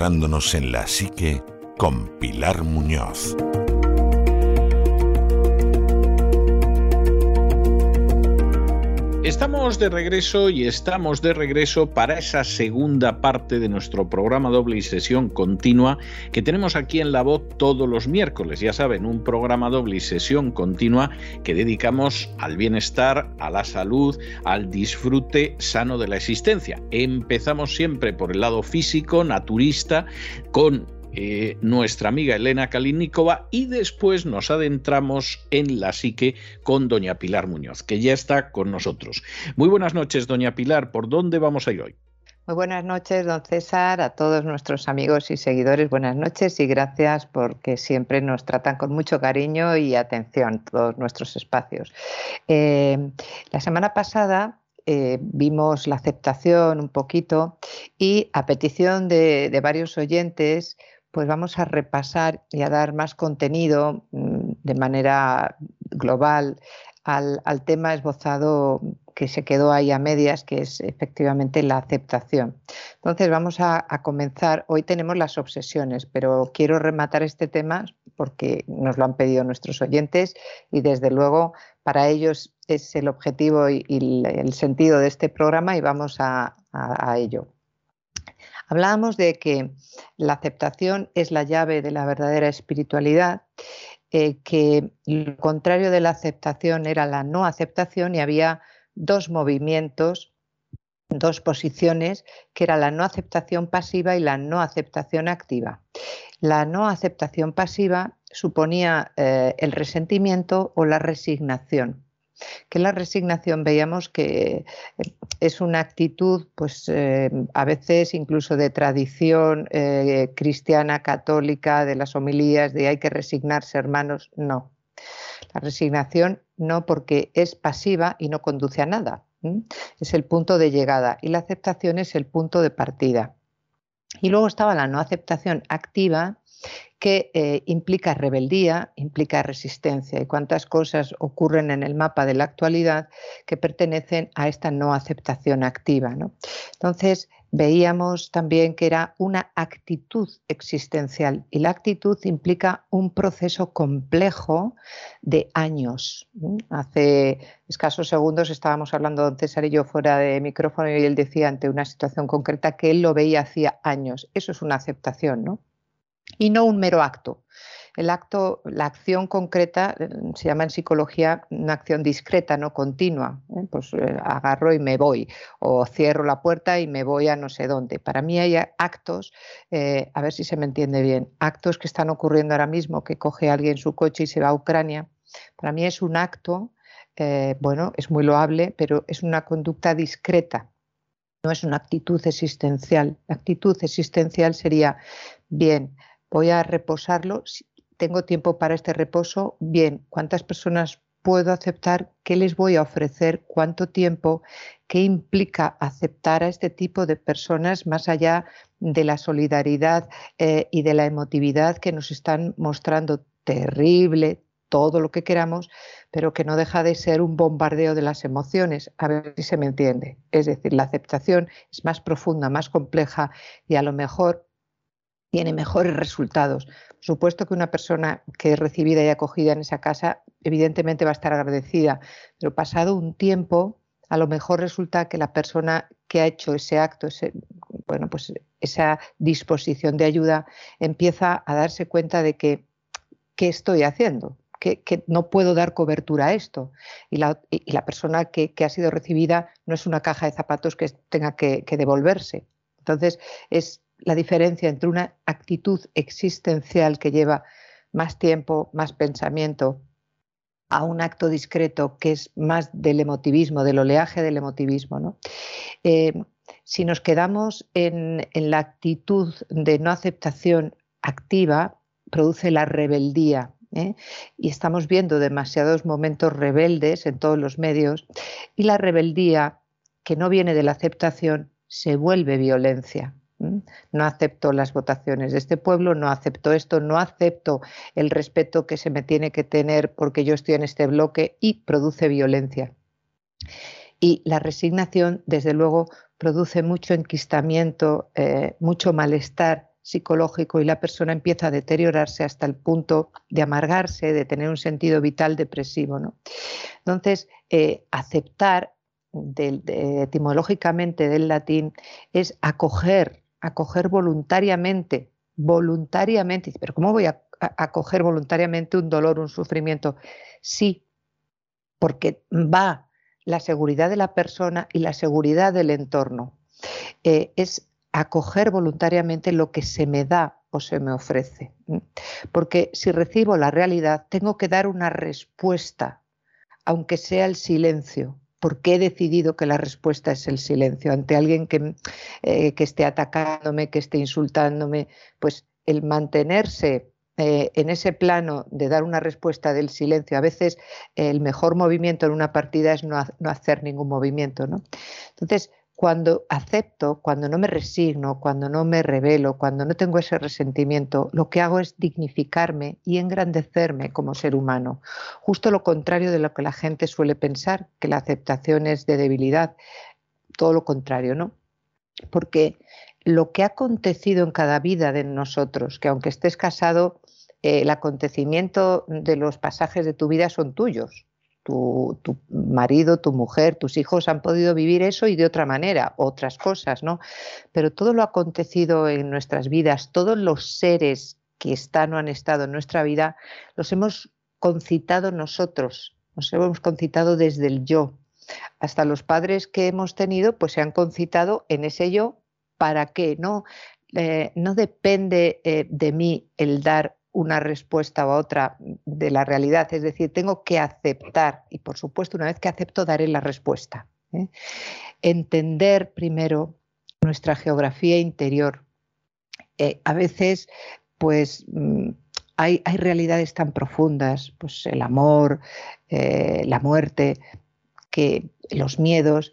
adentrándonos en la psique con Pilar Muñoz. Estamos de regreso y estamos de regreso para esa segunda parte de nuestro programa doble y sesión continua que tenemos aquí en La Voz todos los miércoles. Ya saben, un programa doble y sesión continua que dedicamos al bienestar, a la salud, al disfrute sano de la existencia. Empezamos siempre por el lado físico, naturista, con eh, nuestra amiga Elena Kalinikova y después nos adentramos en la psique con doña Pilar Muñoz, que ya está con nosotros. Muy buenas noches, doña Pilar, ¿por dónde vamos a ir hoy? Muy buenas noches, don César, a todos nuestros amigos y seguidores, buenas noches y gracias porque siempre nos tratan con mucho cariño y atención todos nuestros espacios. Eh, la semana pasada eh, vimos la aceptación un poquito y a petición de varios oyentes, pues vamos a repasar y a dar más contenido mm, de manera global al, tema esbozado que se quedó ahí a medias, que es efectivamente la aceptación. Entonces vamos a, comenzar. Hoy tenemos las obsesiones, pero quiero rematar este tema porque nos lo han pedido nuestros oyentes y desde luego para ellos es el objetivo y, el sentido de este programa y vamos a ello. Hablábamos de que la aceptación es la llave de la verdadera espiritualidad, eh, que lo contrario de la aceptación era la no aceptación y había dos movimientos, dos posiciones, que era la no aceptación pasiva y la no aceptación activa. La no aceptación pasiva suponía eh, el resentimiento o la resignación que la resignación veíamos que eh, es una actitud, pues eh, a veces incluso de tradición eh, cristiana, católica, de las homilías, de hay que resignarse, hermanos, no. La resignación no porque es pasiva y no conduce a nada. Es el punto de llegada y la aceptación es el punto de partida. Y luego estaba la no aceptación activa, que eh, implica rebeldía, implica resistencia y cuántas cosas ocurren en el mapa de la actualidad que pertenecen a esta no aceptación activa. Entonces, veíamos también que era una actitud existencial y la actitud implica un proceso complejo de años. Hace escasos segundos estábamos hablando don César y yo fuera de micrófono y él decía ante una situación concreta que él lo veía hacía años. Eso es una aceptación, ¿no? Y no un mero acto. El acto, la acción concreta eh, se llama en psicología una acción discreta, no continua. ¿eh? Pues eh, agarro y me voy, o cierro la puerta y me voy a no sé dónde. Para mí hay actos, a ver si se me entiende bien, actos que están ocurriendo ahora mismo, que coge alguien su coche y se va a Ucrania. Para mí es un acto, bueno, es muy loable, pero es una conducta discreta, no es una actitud existencial. La actitud existencial sería, bien, voy a reposarlo. Tengo tiempo para este reposo. Bien, ¿cuántas personas puedo aceptar? ¿Qué les voy a ofrecer? ¿Cuánto tiempo? ¿Qué implica aceptar a este tipo de personas más allá de la solidaridad eh, y de la emotividad que nos están mostrando terrible, todo lo que queramos, pero que no deja de ser un bombardeo de las emociones, a ver si se me entiende. Es decir, la aceptación es más profunda, más compleja y a lo mejor tiene mejores resultados. Por supuesto que una persona que es recibida y acogida en esa casa, evidentemente va a estar agradecida, pero pasado un tiempo, a lo mejor resulta que la persona que ha hecho ese acto, bueno, pues esa disposición de ayuda, empieza a darse cuenta de que qué estoy haciendo, que, no puedo dar cobertura a esto. Y la, y la persona que, que, ha sido recibida no es una caja de zapatos que tenga que, que devolverse. Entonces, es la diferencia entre una actitud existencial que lleva más tiempo, más pensamiento, a un acto discreto que es más del emotivismo, del oleaje del emotivismo. Eh, si nos quedamos en, la actitud de no aceptación activa, produce la rebeldía. ¿eh? Y estamos viendo demasiados momentos rebeldes en todos los medios y la rebeldía que no viene de la aceptación se vuelve violencia. No acepto las votaciones de este pueblo, no acepto esto, no acepto el respeto que se me tiene que tener porque yo estoy en este bloque y produce violencia. Y la resignación, desde luego, produce mucho enquistamiento, eh, mucho malestar psicológico y la persona empieza a deteriorarse hasta el punto de amargarse, de tener un sentido vital depresivo. Entonces, eh, aceptar etimológicamente del latín es acoger, acoger voluntariamente, voluntariamente. Pero ¿cómo voy a acoger voluntariamente un dolor, un sufrimiento? Sí, porque va la seguridad de la persona y la seguridad del entorno. Eh, es acoger voluntariamente lo que se me da o se me ofrece. Porque si recibo la realidad, tengo que dar una respuesta, aunque sea el silencio, porque he decidido que la respuesta es el silencio ante alguien que, eh, que esté atacándome, que esté insultándome, pues el mantenerse eh, en ese plano de dar una respuesta del silencio, a veces el mejor movimiento en una partida es no, hacer ningún movimiento. ¿no? Entonces, cuando acepto, cuando no me resigno, cuando no me revelo, cuando no tengo ese resentimiento, lo que hago es dignificarme y engrandecerme como ser humano. Justo lo contrario de lo que la gente suele pensar, que la aceptación es de debilidad. Todo lo contrario, ¿no? Porque lo que ha acontecido en cada vida de nosotros, que aunque estés casado, eh, el acontecimiento de los pasajes de tu vida son tuyos. Tu, marido, tu mujer, tus hijos han podido vivir eso y de otra manera, otras cosas, ¿no? Pero todo lo acontecido en nuestras vidas, todos los seres que están o han estado en nuestra vida, los hemos concitado nosotros, nos hemos concitado desde el yo. Hasta los padres que hemos tenido, pues se han concitado en ese yo. ¿Para qué? No, eh, no depende eh, de mí el dar una respuesta u otra de la realidad. Es decir, tengo que aceptar y por supuesto una vez que acepto daré la respuesta. ¿eh? Entender primero nuestra geografía interior. Eh, a veces, pues mm, hay, hay, realidades tan profundas, pues el amor, eh, la muerte, que los miedos,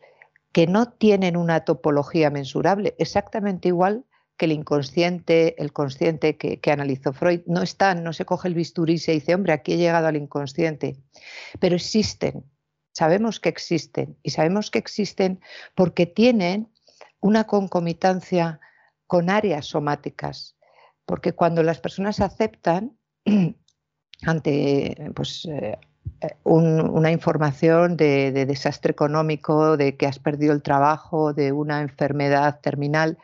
que no tienen una topología mensurable, exactamente igual que el inconsciente, el consciente que, analizó Freud, no están, no se coge el bisturí y se dice, hombre, aquí he llegado al inconsciente, pero existen, sabemos que existen y sabemos que existen porque tienen una concomitancia con áreas somáticas, porque cuando las personas aceptan ante pues, eh, una información de, de, desastre económico, de que has perdido el trabajo, de una enfermedad terminal,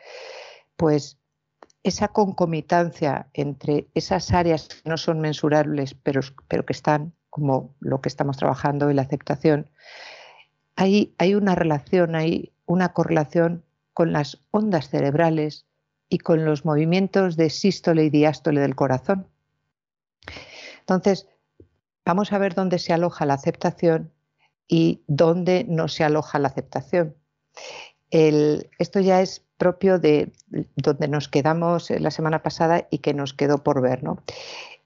pues esa concomitancia entre esas áreas que no son mensurables, pero, pero que están como lo que estamos trabajando y la aceptación, hay, hay una relación, hay una correlación con las ondas cerebrales y con los movimientos de sístole y diástole del corazón. Entonces, vamos a ver dónde se aloja la aceptación y dónde no se aloja la aceptación. Esto ya es propio de donde nos quedamos la semana pasada y que nos quedó por ver. ¿no?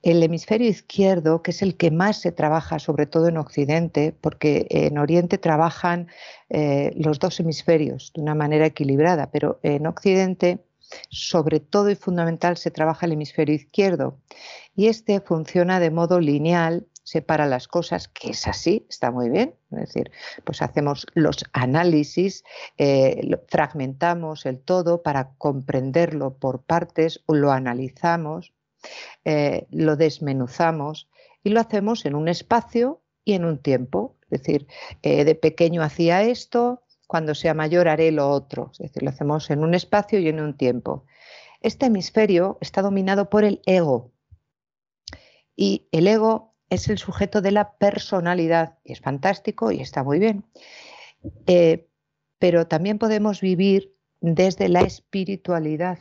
El hemisferio izquierdo, que es el que más se trabaja, sobre todo en Occidente, porque en Oriente trabajan eh, los dos hemisferios de una manera equilibrada, pero en Occidente, sobre todo y fundamental, se trabaja el hemisferio izquierdo. Y este funciona de modo lineal separa las cosas, que es así, está muy bien. Es decir, pues hacemos los análisis, eh, fragmentamos el todo para comprenderlo por partes, lo analizamos, eh, lo desmenuzamos y lo hacemos en un espacio y en un tiempo. Es decir, eh, de pequeño hacía esto, cuando sea mayor haré lo otro. Es decir, lo hacemos en un espacio y en un tiempo. Este hemisferio está dominado por el ego. Y el ego es el sujeto de la personalidad y es fantástico y está muy bien. Eh, pero también podemos vivir desde la espiritualidad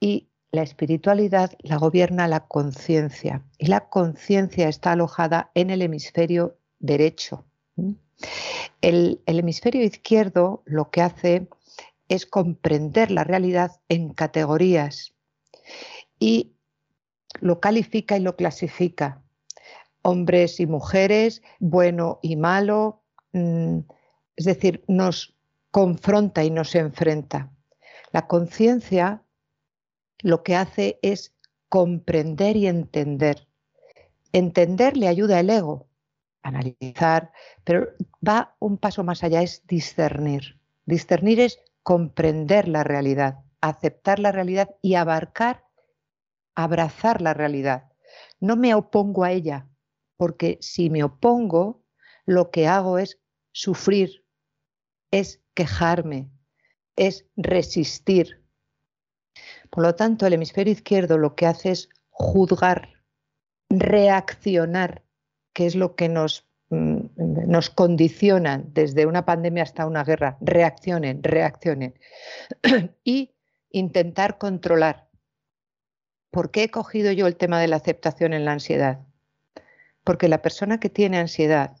y la espiritualidad la gobierna la conciencia y la conciencia está alojada en el hemisferio derecho. El, el hemisferio izquierdo lo que hace es comprender la realidad en categorías y lo califica y lo clasifica. Hombres y mujeres, bueno y malo, mm, es decir, nos confronta y nos enfrenta. La conciencia lo que hace es comprender y entender. Entender le ayuda el ego, analizar, pero va un paso más allá, es discernir. Discernir es comprender la realidad, aceptar la realidad y abarcar, abrazar la realidad. No me opongo a ella, porque si me opongo, lo que hago es sufrir, es quejarme, es resistir. Por lo tanto, el hemisferio izquierdo lo que hace es juzgar, reaccionar, que es lo que nos Mm, nos condicionan desde una pandemia hasta una guerra, reaccionen, reaccionen. y intentar controlar. ¿Por qué he cogido yo el tema de la aceptación en la ansiedad? Porque la persona que tiene ansiedad,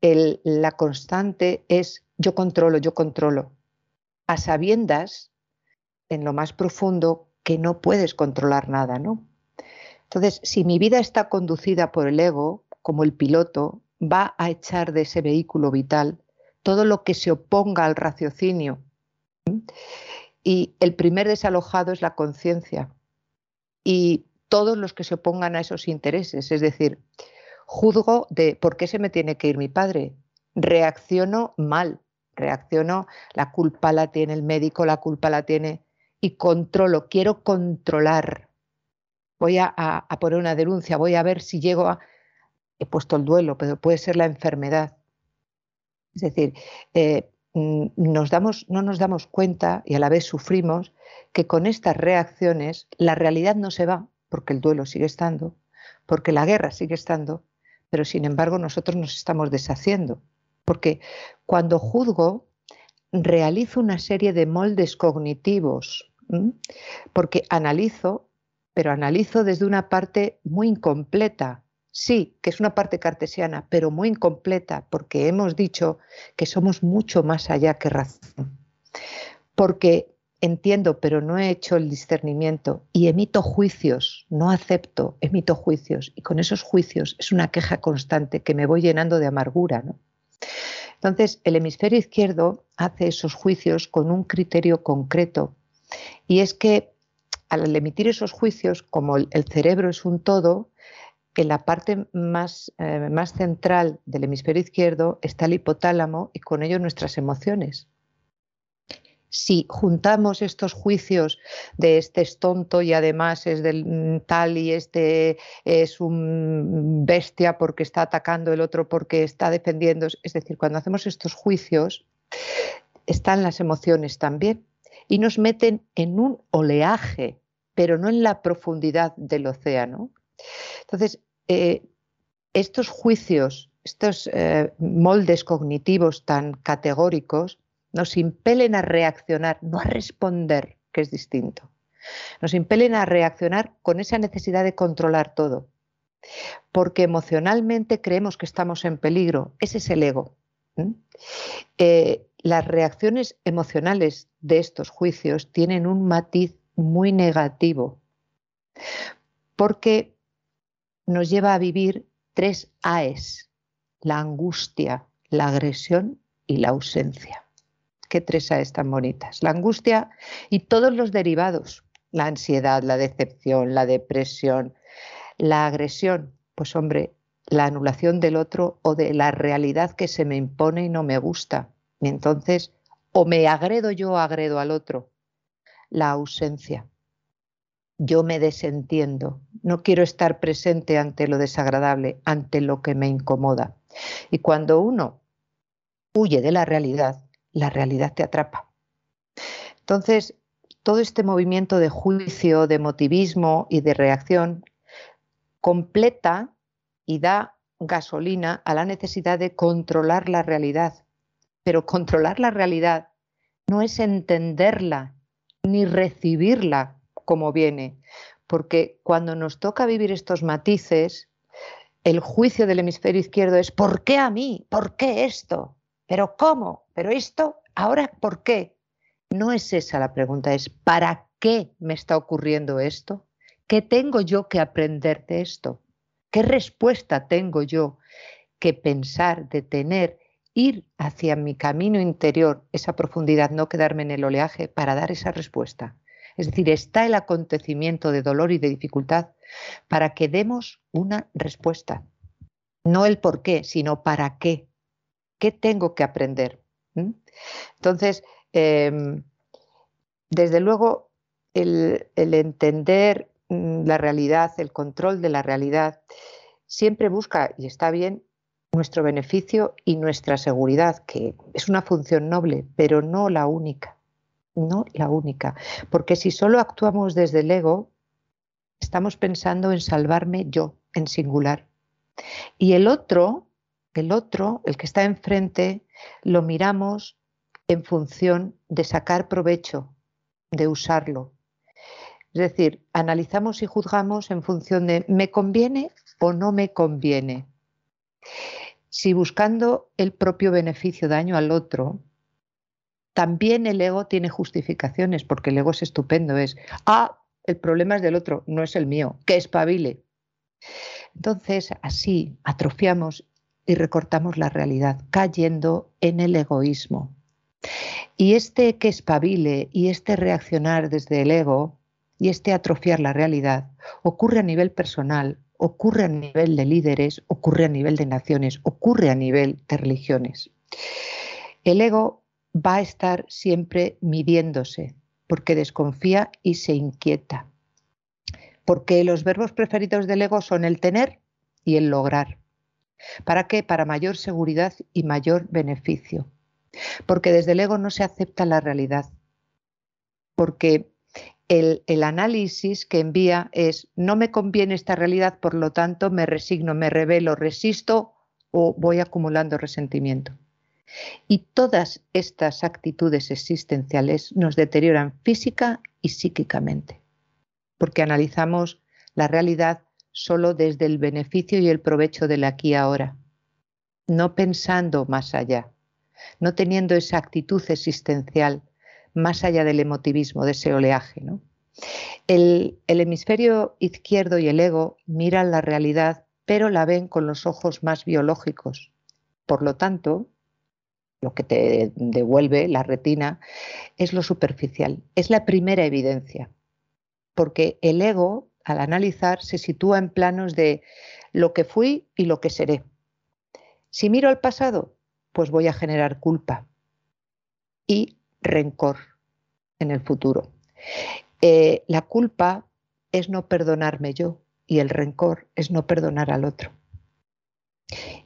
la constante es yo controlo, yo controlo. A sabiendas, en lo más profundo, que no puedes controlar nada, ¿no? Entonces, si mi vida está conducida por el ego, como el piloto, va a echar de ese vehículo vital todo lo que se oponga al raciocinio. Y el primer desalojado es la conciencia. Y todos los que se opongan a esos intereses, es decir, juzgo de por qué se me tiene que ir mi padre, reacciono mal, reacciono, la culpa la tiene el médico, la culpa la tiene, y controlo, quiero controlar. Voy a, poner una denuncia, voy a ver si llego a he puesto el duelo, pero puede ser la enfermedad. Es decir, eh, mm, nos damos, no nos damos cuenta y a la vez sufrimos que con estas reacciones la realidad no se va, porque el duelo sigue estando, porque la guerra sigue estando, pero sin embargo nosotros nos estamos deshaciendo. Porque cuando juzgo, realizo una serie de moldes cognitivos, porque analizo, pero analizo desde una parte muy incompleta, Sí, que es una parte cartesiana, pero muy incompleta, porque hemos dicho que somos mucho más allá que razón. Porque entiendo, pero no he hecho el discernimiento y emito juicios, no acepto, emito juicios. Y con esos juicios es una queja constante que me voy llenando de amargura. Entonces, el hemisferio izquierdo hace esos juicios con un criterio concreto. Y es que al emitir esos juicios, como el cerebro es un todo, en la parte más, eh, más central del hemisferio izquierdo está el hipotálamo y con ello nuestras emociones. Si juntamos estos juicios de este es tonto y además es del mm, tal y este es un bestia porque está atacando el otro porque está defendiendo, es decir, cuando hacemos estos juicios están las emociones también y nos meten en un oleaje, pero no en la profundidad del océano. Entonces, eh, estos juicios, estos eh, moldes cognitivos tan categóricos, nos impelen a reaccionar, no a responder, que es distinto. Nos impelen a reaccionar con esa necesidad de controlar todo. Porque emocionalmente creemos que estamos en peligro. Ese es el ego. Eh, las reacciones emocionales de estos juicios tienen un matiz muy negativo. Porque nos lleva a vivir tres AES, la angustia, la agresión y la ausencia. Qué tres AES tan bonitas. La angustia y todos los derivados, la ansiedad, la decepción, la depresión, la agresión, pues hombre, la anulación del otro o de la realidad que se me impone y no me gusta. Y entonces, o me agredo yo o agredo al otro. La ausencia, yo me desentiendo, no quiero estar presente ante lo desagradable, ante lo que me incomoda. Y cuando uno huye de la realidad, la realidad te atrapa. Entonces, todo este movimiento de juicio, de motivismo y de reacción completa y da gasolina a la necesidad de controlar la realidad. Pero controlar la realidad no es entenderla ni recibirla como viene, porque cuando nos toca vivir estos matices, el juicio del hemisferio izquierdo es ¿por qué a mí? ¿Por qué esto? ¿Pero cómo? ¿Pero esto? ¿Ahora por qué? No es esa la pregunta, es ¿para qué me está ocurriendo esto? ¿Qué tengo yo que aprender de esto? ¿Qué respuesta tengo yo que pensar, de tener, ir hacia mi camino interior, esa profundidad, no quedarme en el oleaje para dar esa respuesta? Es decir, está el acontecimiento de dolor y de dificultad para que demos una respuesta. No el por qué, sino para qué. ¿Qué tengo que aprender? Entonces, em, desde luego, el, entender mm, la realidad, el control de la realidad, siempre busca, y está bien, nuestro beneficio y nuestra seguridad, que es una función noble, pero no la única. No la única. Porque si solo actuamos desde el ego, estamos pensando en salvarme yo, en singular. Y el otro, el otro, el que está enfrente, lo miramos en función de sacar provecho, de usarlo. Es decir, analizamos y juzgamos en función de ¿me conviene o no me conviene? Si buscando el propio beneficio daño al otro, también el ego tiene justificaciones, porque el ego es estupendo, es, ah, el problema es del otro, no es el mío, que espabile. Entonces, así atrofiamos y recortamos la realidad, cayendo en el egoísmo. Y este que espabile y este reaccionar desde el ego y este atrofiar la realidad ocurre a nivel personal, ocurre a nivel de líderes, ocurre a nivel de naciones, ocurre a nivel de religiones. El ego va a estar siempre midiéndose porque desconfía y se inquieta. Porque los verbos preferidos del ego son el tener y el lograr. ¿Para qué? Para mayor seguridad y mayor beneficio. Porque desde el ego no se acepta la realidad. Porque el, el, análisis que envía es no me conviene esta realidad, por lo tanto me resigno, me revelo, resisto o voy acumulando resentimiento. Y todas estas actitudes existenciales nos deterioran física y psíquicamente, porque analizamos la realidad solo desde el beneficio y el provecho del aquí y ahora, no pensando más allá, no teniendo esa actitud existencial más allá del emotivismo, de ese oleaje. El, el hemisferio izquierdo y el ego miran la realidad, pero la ven con los ojos más biológicos. Por lo tanto, lo que te devuelve la retina, es lo superficial, es la primera evidencia, porque el ego, al analizar, se sitúa en planos de lo que fui y lo que seré. Si miro al pasado, pues voy a generar culpa y rencor en el futuro. Eh, la culpa es no perdonarme yo y el rencor es no perdonar al otro.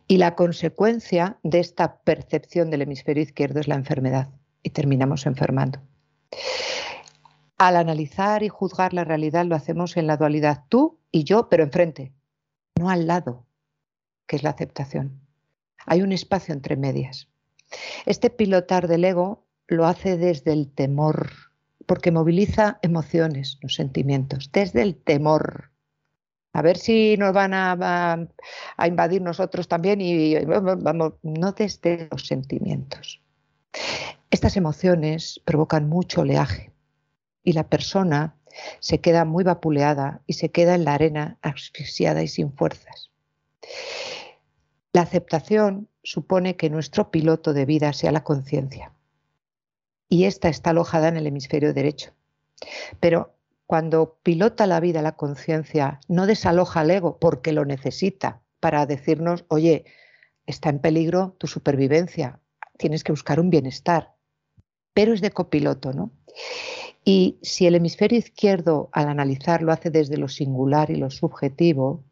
Y la consecuencia de esta percepción del hemisferio izquierdo es la enfermedad y terminamos enfermando. Al analizar y juzgar la realidad lo hacemos en la dualidad tú y yo, pero enfrente, no al lado, que es la aceptación. Hay un espacio entre medias. Este pilotar del ego lo hace desde el temor, porque moviliza emociones, los sentimientos, desde el temor a ver si nos van a, invadir nosotros también y vamos, no desde los sentimientos. Estas emociones provocan mucho oleaje y la persona se queda muy vapuleada y se queda en la arena asfixiada y sin fuerzas. La aceptación supone que nuestro piloto de vida sea la conciencia y esta está alojada en el hemisferio derecho. Pero cuando pilota la vida la conciencia, no desaloja al ego porque lo necesita para decirnos, oye, está en peligro tu supervivencia, tienes que buscar un bienestar, pero es de copiloto, ¿no? Y si el hemisferio izquierdo al analizar lo hace desde lo singular y lo subjetivo,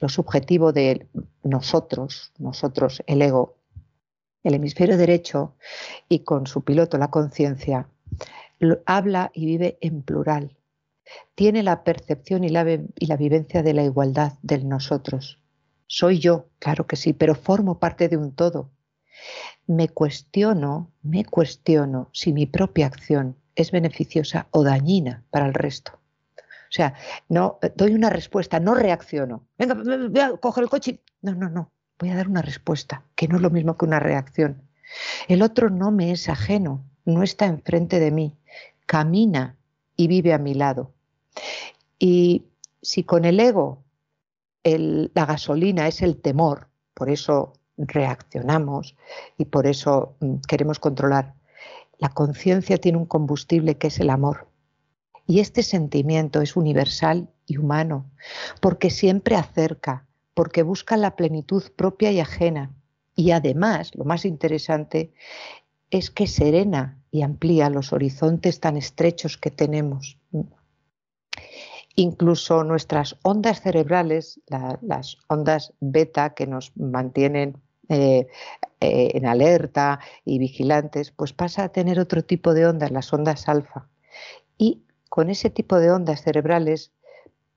lo subjetivo de nosotros, nosotros, el ego, el hemisferio derecho y con su piloto la conciencia, habla y vive en plural, tiene la percepción y la, y la vivencia de la igualdad del nosotros. Soy yo, claro que sí, pero formo parte de un todo. Me cuestiono, me cuestiono si mi propia acción es beneficiosa o dañina para el resto. O sea, no doy una respuesta, no reacciono. Venga, voy a coger el coche. No, no, no. Voy a dar una respuesta, que no es lo mismo que una reacción. El otro no me es ajeno, no está enfrente de mí, camina y vive a mi lado. Y si con el ego la gasolina es el temor, por eso reaccionamos y por eso mm, queremos controlar, la conciencia tiene un combustible que es el amor. Y este sentimiento es universal y humano, porque siempre acerca, porque busca la plenitud propia y ajena. Y además, lo más interesante, es que serena y amplía los horizontes tan estrechos que tenemos. Incluso nuestras ondas cerebrales, las ondas beta que nos mantienen eh, eh, en alerta y vigilantes, pues pasa a tener otro tipo de ondas, las ondas alfa. Y con ese tipo de ondas cerebrales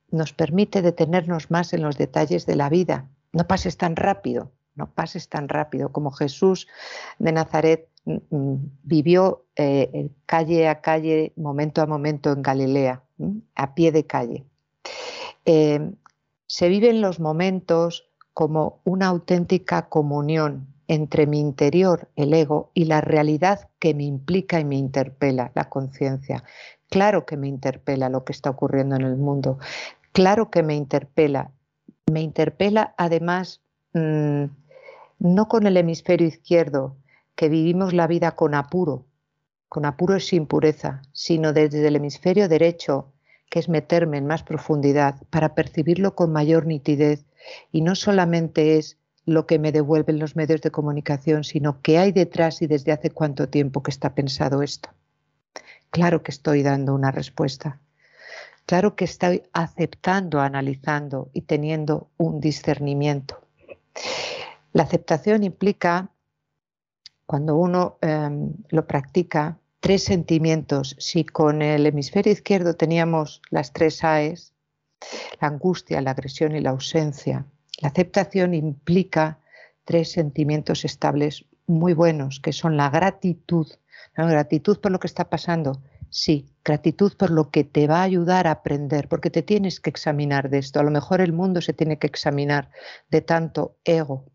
nos permite detenernos más en los detalles de la vida. No pases tan rápido, no pases tan rápido como Jesús de Nazaret mm, vivió eh, calle a calle, momento a momento en Galilea, a pie de calle. Se viven los momentos como una auténtica comunión entre mi interior, el ego, y la realidad que me implica y me interpela, la conciencia. Claro que me interpela lo que está ocurriendo en el mundo. Claro que me interpela. Me interpela además mm, no con el hemisferio izquierdo, que vivimos la vida con apuro, con apuro es sin pureza, sino desde el hemisferio derecho, que es meterme en más profundidad para percibirlo con mayor nitidez. Y no solamente es lo que me devuelven los medios de comunicación, sino qué hay detrás y desde hace cuánto tiempo que está pensado esto. Claro que estoy dando una respuesta. Claro que estoy aceptando, analizando y teniendo un discernimiento. La aceptación implica, cuando uno em, lo practica, tres sentimientos. Si con el hemisferio izquierdo teníamos las tres AES, la angustia, la agresión y la ausencia, la aceptación implica tres sentimientos estables muy buenos, que son la gratitud, gratitud por lo que está pasando, sí, gratitud por lo que te va a ayudar a aprender, porque te tienes que examinar de esto. A lo mejor el mundo se tiene que examinar de tanto ego.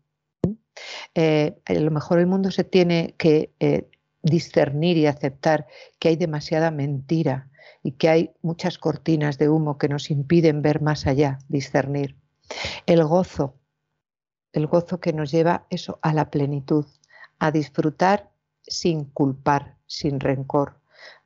Eh, a lo mejor el mundo se tiene que eh, discernir y aceptar que hay demasiada mentira y que hay muchas cortinas de humo que nos impiden ver más allá, discernir. El gozo, el gozo que nos lleva eso a la plenitud, a disfrutar sin culpar, sin rencor,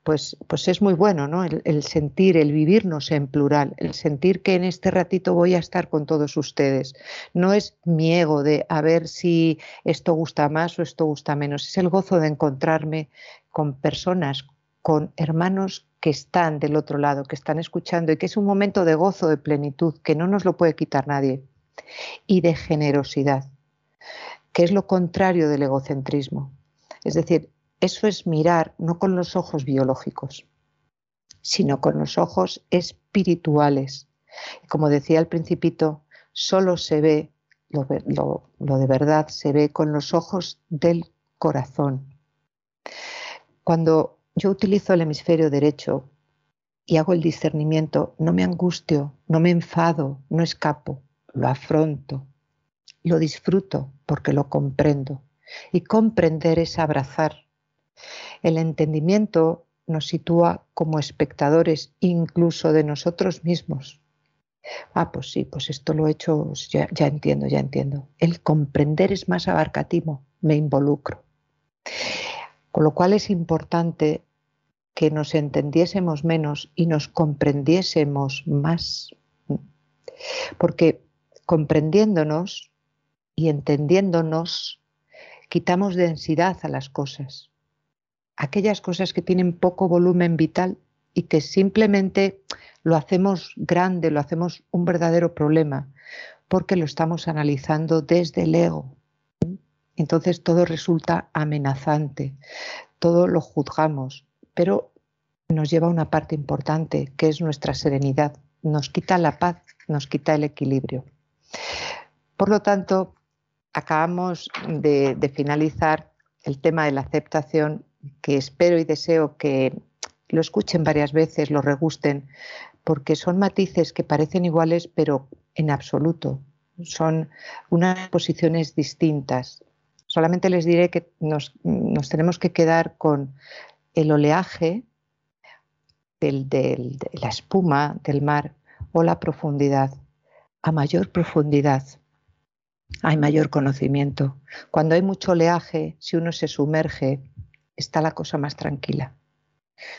pues, pues es muy bueno, ¿no? El, sentir, el vivirnos en plural, el sentir que en este ratito voy a estar con todos ustedes. No es mi ego de a ver si esto gusta más o esto gusta menos, es el gozo de encontrarme con personas, con hermanos que están del otro lado, que están escuchando y que es un momento de gozo, de plenitud, que no nos lo puede quitar nadie, y de generosidad, que es lo contrario del egocentrismo. Es decir, eso es mirar no con los ojos biológicos, sino con los ojos espirituales. Como decía el principito, solo se ve, lo, de verdad se ve con los ojos del corazón. Cuando yo utilizo el hemisferio derecho y hago el discernimiento, no me angustio, no me enfado, no escapo, lo afronto, lo disfruto porque lo comprendo. Y comprender es abrazar, el entendimiento nos sitúa como espectadores incluso de nosotros mismos. Ah, pues sí, pues esto lo he hecho, ya, ya entiendo, ya entiendo. El comprender es más abarcativo, me involucro. Con lo cual es importante que nos entendiésemos menos y nos comprendiésemos más. Porque comprendiéndonos y entendiéndonos, quitamos densidad a las cosas aquellas cosas que tienen poco volumen vital y que simplemente lo hacemos grande, lo hacemos un verdadero problema, porque lo estamos analizando desde el ego. Entonces todo resulta amenazante, todo lo juzgamos, pero nos lleva a una parte importante, que es nuestra serenidad, nos quita la paz, nos quita el equilibrio. Por lo tanto, acabamos de, finalizar el tema de la aceptación que espero y deseo que lo escuchen varias veces, lo regusten, porque son matices que parecen iguales, pero en absoluto. Son unas posiciones distintas. Solamente les diré que nos, tenemos que quedar con el oleaje de la espuma del mar o la profundidad. A mayor profundidad hay mayor conocimiento. Cuando hay mucho oleaje, si uno se sumerge, está la cosa más tranquila.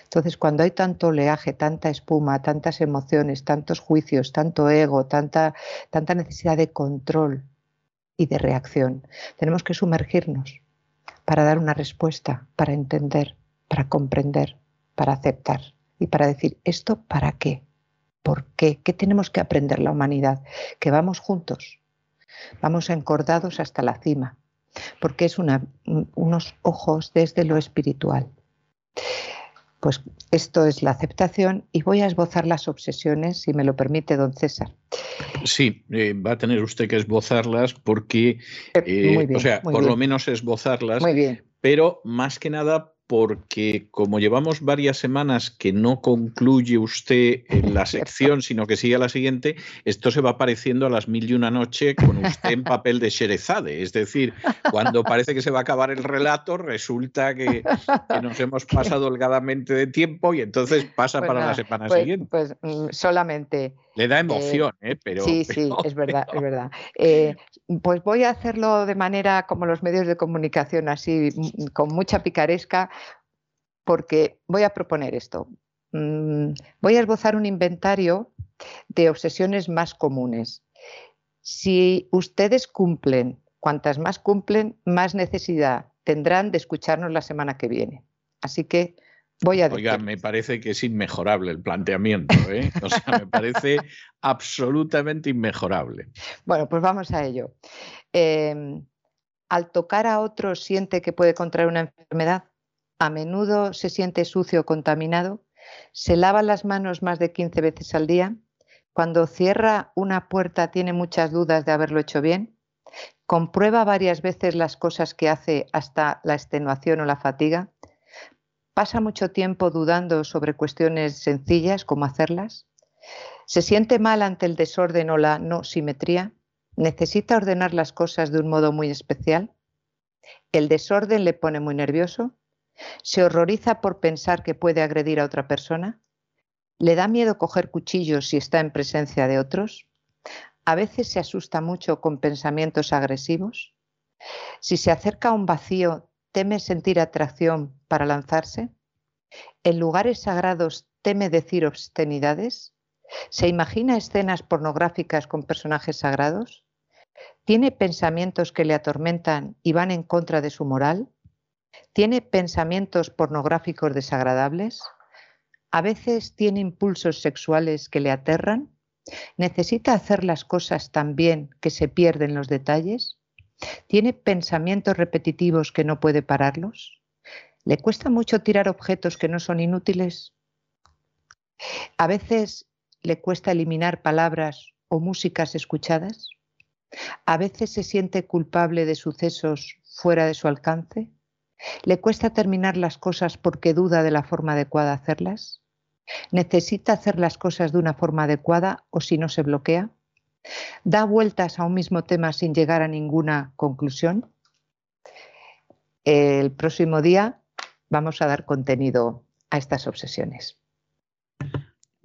Entonces, cuando hay tanto oleaje, tanta espuma, tantas emociones, tantos juicios, tanto ego, tanta necesidad de control y de reacción, tenemos que sumergirnos para dar una respuesta, para entender, para comprender, para aceptar y para decir, ¿esto para qué? ¿Por qué? ¿Qué tenemos que aprender la humanidad? Que vamos juntos, vamos encordados hasta la cima, porque es unos ojos desde lo espiritual. Pues esto es la aceptación y voy a esbozar las obsesiones, si me lo permite, don César. Sí, eh, va a tener usted que esbozarlas porque, eh, eh, o sea, por lo menos esbozarlas, muy bien. pero más que nada porque como llevamos varias semanas que no concluye usted en la sección, sino que sigue a la siguiente, esto se va pareciendo a las mil y una noche con usted en papel de Sherezade. Es decir, cuando parece que se va a acabar el relato, resulta que, nos hemos pasado holgadamente de tiempo y entonces pasa pues para la semana pues, siguiente. Pues mm, solamente le da emoción, ¿eh? Pero, sí, sí, es verdad, es verdad. Eh, pues voy a hacerlo de manera como los medios de comunicación, así mm, con mucha picaresca, porque voy a proponer esto. Mm, voy a esbozar un inventario de obsesiones más comunes. Si ustedes cumplen, cuantas más cumplen, más necesidad tendrán de escucharnos la semana que viene. Así que Voy a Oiga, me parece que es inmejorable el planteamiento, ¿eh? O sea, me parece absolutamente inmejorable. Bueno, pues vamos a ello. Em, al tocar a otro siente que puede contraer una enfermedad, a menudo se siente sucio o contaminado, se lava las manos más de 15 veces al día, cuando cierra una puerta tiene muchas dudas de haberlo hecho bien, comprueba varias veces las cosas que hace hasta la extenuación o la fatiga, pasa mucho tiempo dudando sobre cuestiones sencillas, como hacerlas, se siente mal ante el desorden o la no simetría, necesita ordenar las cosas de un modo muy especial, el desorden le pone muy nervioso, se horroriza por pensar que puede agredir a otra persona, le da miedo coger cuchillos si está en presencia de otros, a veces se asusta mucho con pensamientos agresivos, si se acerca a un vacío teme sentir atracción para lanzarse? ¿En lugares sagrados teme decir obscenidades? ¿Se imagina escenas pornográficas con personajes sagrados? ¿Tiene pensamientos que le atormentan y van en contra de su moral? ¿Tiene pensamientos pornográficos desagradables? ¿A veces tiene impulsos sexuales que le aterran? ¿Necesita hacer las cosas tan bien que se pierden los detalles? ¿Tiene pensamientos repetitivos que no puede pararlos? ¿Le cuesta mucho tirar objetos que no son inútiles? ¿A veces le cuesta eliminar palabras o músicas escuchadas? ¿A veces se siente culpable de sucesos fuera de su alcance? ¿Le cuesta terminar las cosas porque duda de la forma adecuada de hacerlas? ¿Necesita hacer las cosas de una forma adecuada o si no se bloquea? da vueltas a un mismo tema sin llegar a ninguna conclusión. El próximo día vamos a dar contenido a estas obsesiones.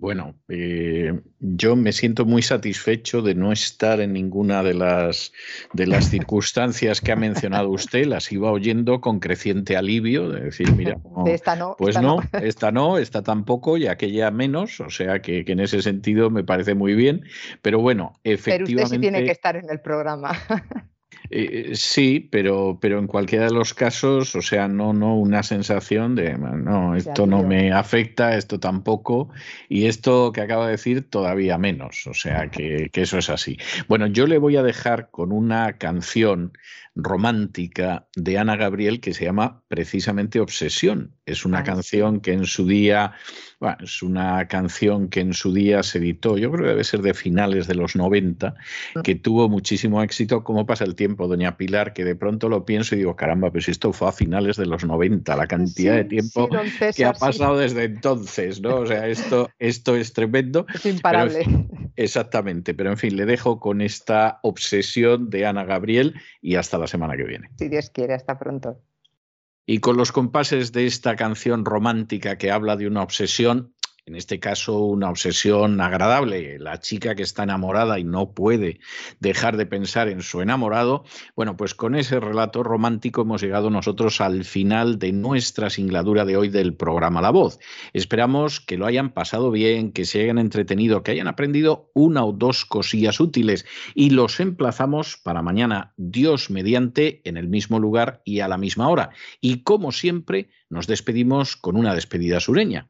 Bueno, eh, yo me siento muy satisfecho de no estar en ninguna de las, de las circunstancias que ha mencionado usted. Las iba oyendo con creciente alivio, de decir, mira, esta no, pues no, esta no, esta tampoco y aquella menos. O sea que, que, en ese sentido me parece muy bien. Pero bueno, efectivamente. Pero usted sí tiene que estar en el programa. Eh, sí, pero, pero en cualquiera de los casos, o sea, no, no una sensación de, no, esto no me afecta, esto tampoco, y esto que acabo de decir todavía menos, o sea, que, que eso es así. Bueno, yo le voy a dejar con una canción romántica de Ana Gabriel que se llama precisamente Obsesión Es una canción que en su día, bueno, es una canción que en su día se editó, yo creo que debe ser de finales de los 90, mm. que tuvo muchísimo éxito. ¿Cómo pasa el tiempo, doña Pilar? Que de pronto lo pienso y digo, caramba, pues esto fue a finales de los 90, la cantidad de tiempo que ha pasado desde entonces, ¿no? O sea, esto, esto es tremendo. Es imparable. Exactamente, pero en fin, le dejo con esta obsesión de Ana Gabriel y hasta la semana que viene. Si Dios quiere, hasta pronto. Y con los compases de esta canción romántica que habla de una obsesión, en este caso una obsesión agradable, la chica que está enamorada y no puede dejar de pensar en su enamorado, bueno, pues con ese relato romántico hemos llegado nosotros al final de nuestra singladura de hoy del programa La Voz. Esperamos que lo hayan pasado bien, que se hayan entretenido, que hayan aprendido una o dos cosillas útiles y los emplazamos para mañana, Dios mediante, en el mismo lugar y a la misma hora. Y como siempre, nos despedimos con una despedida sureña.